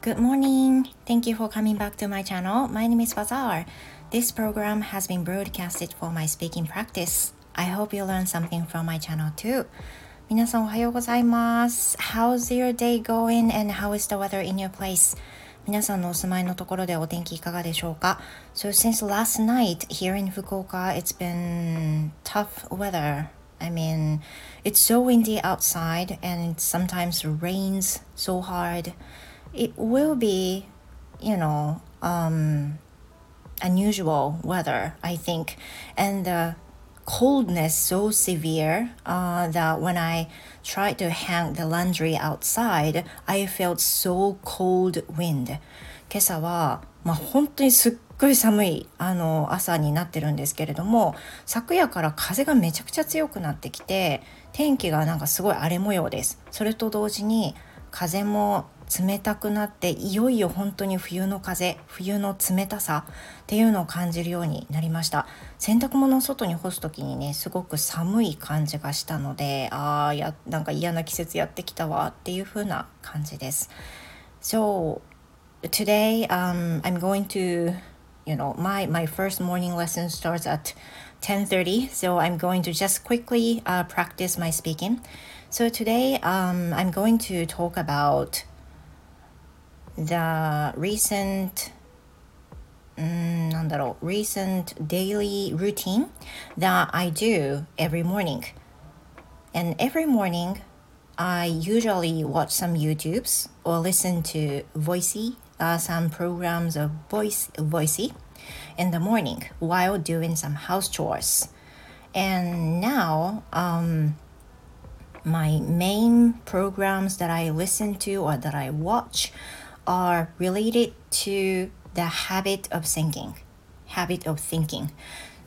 Good morning. Thank you for coming back to my channel. My name is Bazaar. This program has been broadcasted for my speaking practice. I hope you learn something from my channel too. 皆さんおはようございます。How's your day going and how is the weather in your place? 皆さんのお住まいのところでお天気いかがでしょうか So since last night here in Fukuoka, it's been tough weather. I mean, it's so windy outside and it sometimes rains so hard. It will be, you know, um, unusual weather, I think. And the coldness so severe uh, that when I tried to hang the laundry outside, I felt so cold wind. 今朝は、まあ、本当にすっごい寒いあの朝になってるんですけれども昨夜から風がめちゃくちゃ強くなってきて天気がなんかすごい荒れ模様ですそれと同時に風も冷たくなっていよいよ本当に冬の風冬の冷たさっていうのを感じるようになりました洗濯物を外に干す時にねすごく寒い感じがしたのでああやなんか嫌な季節やってきたわっていう風な感じです So today um, I'm going to you know my my first morning lesson starts at 10:30 so I'm going to just quickly uh, practice my speaking so today um, I'm going to talk about the recent うんなんだろう recent daily routine that I do every morning and every morning I usually watch some YouTubes or listen to Voicey uh, some programs of voice Voicey in the morning while doing some house chores and now um, my main programs that I listen to or that I watch are related to the habit of thinking. Habit of thinking.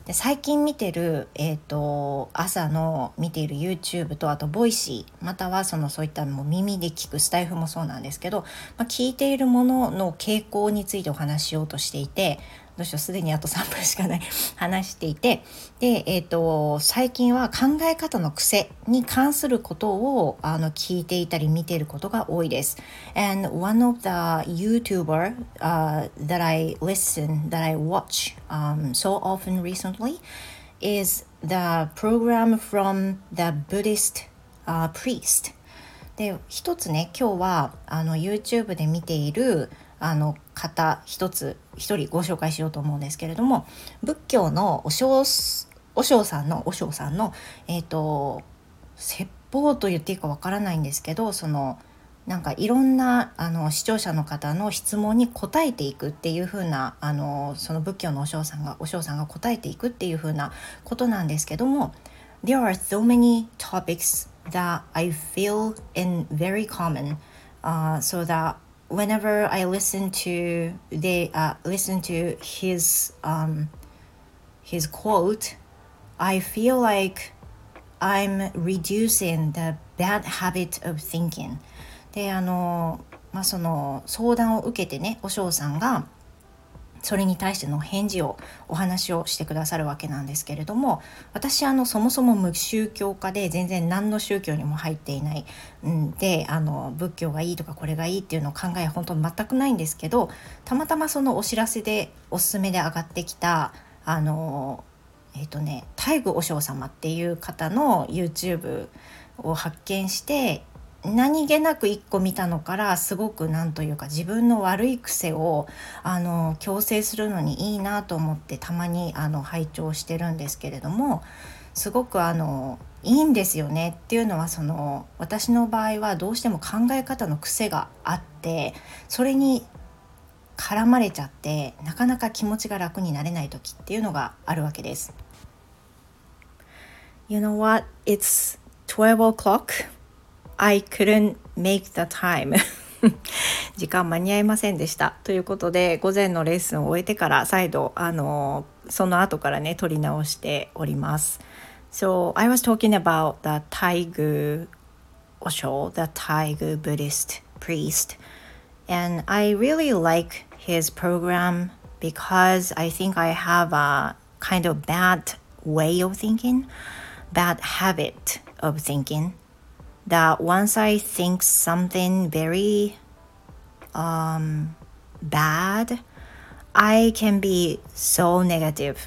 で最近見てる、えーと、朝の見ている YouTube とあと Voicy またはそのそういったも耳で聞くスタエフもそうなんですけど、まあ、聞いているものの傾向についてお話ししようとしていてどうしようすでにあと3分しかない話していてで、えーと、最近は考え方の癖に関することをあの聞いていたり見ていることが多いです。And one of the YouTuber、uh, that I listen, that I watch、um, so often recently is the program from the Buddhist、uh, priest. で一つね今日はあの YouTube で見ているあの方一つ一人ご紹介しようと思うんですけれども仏教のお尚お尚さんのお尚さんのえ、ー、と説法と言っていいかわからないんですけどそのなんかいろんなあの視聴者の方の質問に答えていくっていう風なあなその仏教のお尚さんがお尚さんが答えていくっていう風なことなんですけども There are so many topics that I feel in very common、uh, so that whenever I listen to they uh, listen to his um, his quote, I feel like I'm reducing the bad habit of thinking. であの、まあ、その相談を受けてねお嬢さんが それに対しての返事をお話をしてくださるわけなんですけれども私あのそもそも無宗教家で全然何の宗教にも入っていないんであの仏教がいいとかこれがいいっていうのを考え本当全くないんですけどたまたまそのお知らせでおすすめで上がってきたあのえっ、ー、とね大愚和尚様っていう方の YouTube を発見して何気なく一個見たのからすごく何というか自分の悪い癖をあの矯正するのにいいなと思ってたまにあの拝聴してるんですけれどもすごくあのいいんですよねっていうのはその私の場合はどうしても考え方の癖があってそれに絡まれちゃってなかなか気持ちが楽になれない時っていうのがあるわけです。You know what? It's 12 o'clock. I couldn't make the time 時間間に合いませんでしたということで午前のレッスンを終えてから再度あのその後からね撮り直しております So I was talking about the Taigu Osho, the Taigu Buddhist priest and I really like his program because I think I have a kind of bad way of thinking, bad habit of thinking that once I think something very um, bad I can be so negative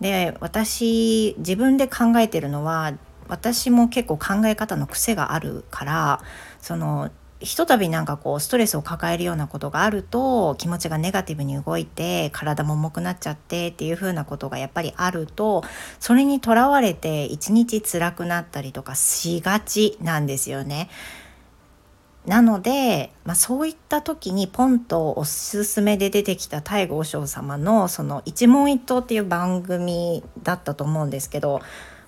で私自分で考えてるのは私も結構考え方の癖があるからそのひとたびなんかこうストレスを抱えるようなことがあると気持ちがネガティブに動いて体も重くなっちゃってっていう風なことがやっぱりあるとそれにとらわれて一日辛くなったりとかしがちなんですよね。なので、まあ、そういった時にポンとおすすめで出てきた太後和尚様のその一問一答っていう番組だったと思うんですけど、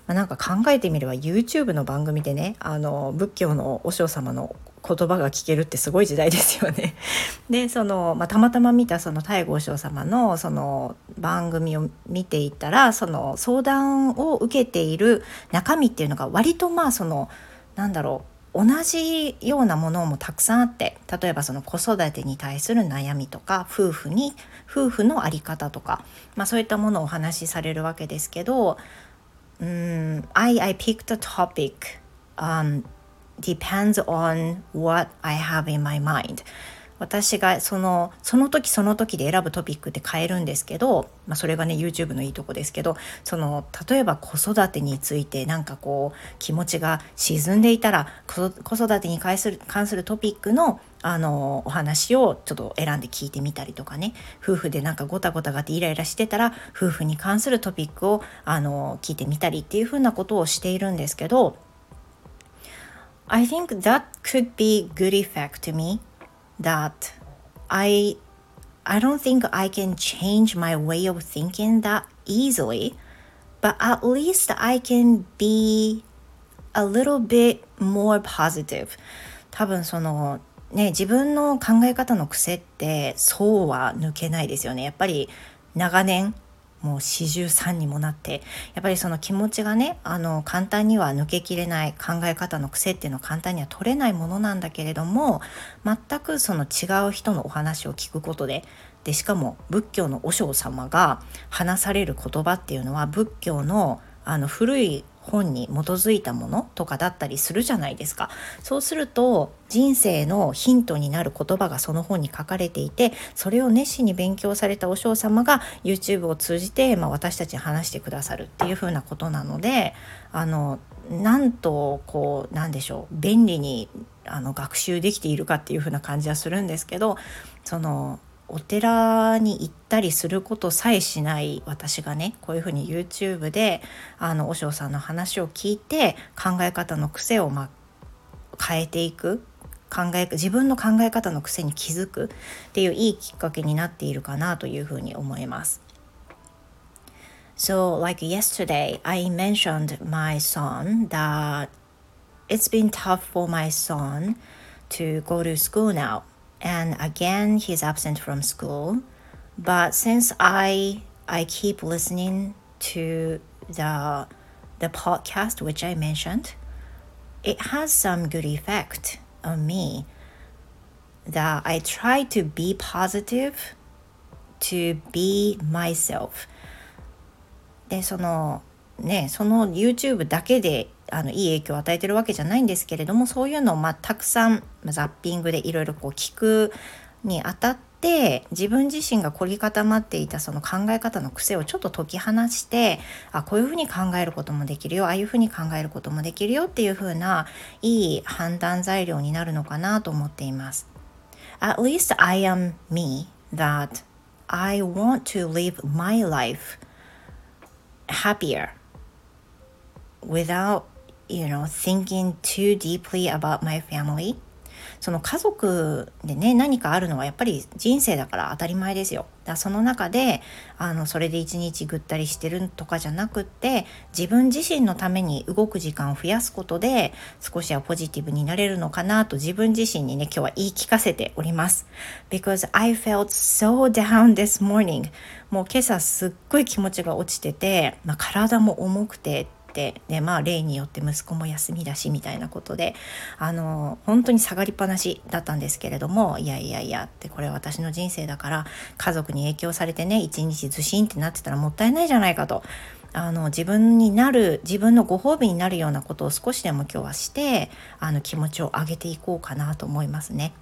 ま、なんか考えてみれば YouTube の番組でねあの仏教の和尚様の言葉が聞けるってすごい時代ですよね。でその、まあ、たまたま見たその太和尚様のその番組を見ていたらその相談を受けている中身っていうのが割とまあそのなんだろう同じようなものもたくさんあって例えばその子育てに対する悩みとか夫婦に夫婦の在り方とか、まあ、そういったものをお話しされるわけですけどうん I, I picked a topic、um, depends on what I have in my mind. 私がそのその時その時で選ぶトピックって変えるんですけど、まあ、それがね YouTube のいいとこですけどその例えば子育てについてなんかこう気持ちが沈んでいたら子育てに関する関するトピックのあのお話をちょっと選んで聞いてみたりとかね。夫婦でなんかごたごたがってイライラしてたら夫婦に関するトピックをあの聞いてみたりっていうふうなことをしているんですけど I think that could be good effect to me that I I don't think I can change my way of thinking that easily, but at least I can be a little bit more positive. 多分そのね自分の考え方の癖ってそうは抜けないですよね。やっぱり長年もう四十三にもなってやっぱりその気持ちがねあの簡単には抜けきれない考え方の癖っていうのは簡単には取れないものなんだけれども全くその違う人のお話を聞くことででしかも仏教の和尚様が話される言葉っていうのは仏教のあの古い本に基づいたものとかだったりするじゃないですか。そうすると人生のヒントになる言葉がその本に書かれていてそれを熱心に勉強されたお嬢様が YouTube を通じて、まあ、私たちに話してくださるっていうふうなことなのであのなんとこうなんでしょう便利にあの学習できているかっていうふうな感じはするんですけどそのお寺に行ったりすることさえしない私がねこういうふうに YouTube であの和尚さんの話を聞いて考え方の癖をま変えていく考え自分の考え方の癖に気づくっていういいきっかけになっているかなというふうに思います。So, like yesterday, I mentioned my son that it's been tough for my son to go to school now. and again he's absent from school but since i i keep listening to the the podcast which i mentioned it has some good effect on me that i try to be positive to be myself でその ねその YouTube だけであのいい影響を与えてるわけじゃないんですけれどもそういうのをまあたくさんザッピングでいろいろ聞くにあたって自分自身が凝り固まっていたその考え方の癖をちょっと解き放してあこういうふうに考えることもできるよああいうふうに考えることもできるよっていうふうないい判断材料になるのかなと思っています。At least I am me that I want to live my life happier without you know, thinking too deeply about my family その家族でね何かあるのはやっぱり人生だから当たり前ですよ。だその中であのそれで一日ぐったりしてるとかじゃなくって自分自身のために動く時間を増やすことで少しはポジティブになれるのかなと自分自身にね今日は言い聞かせております。Because I felt so down this morning もう今朝すっごい気持ちが落ちてて、まあ、体も重くててでまあ例によって息子も休みだしみたいなことであの本当に下がりっぱなしだったんですけれどもいやいやいやってこれ私の人生だから家族に影響されてね一日ずしんってなってたらもったいないじゃないかと。あの自分になる自分のご褒美になるようなことを少しでも今日はしてあの気持ちを上げていこうかなと思いますね。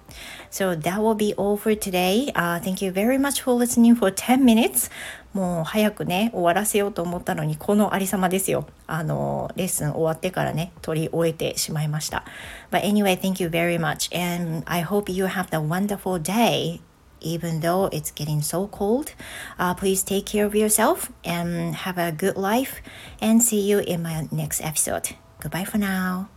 So that will be all for today.、Uh, thank you very much for listening for 10 minutes. もう早くね終わらせようと思ったのにこのありさまですよあのレッスン終わってからね取り終えてしまいました But anyway thank you very much and I hope you have a wonderful day even though it's getting so cold. Uh, please take care of yourself and have a good life and see you in my next episode. Goodbye for now.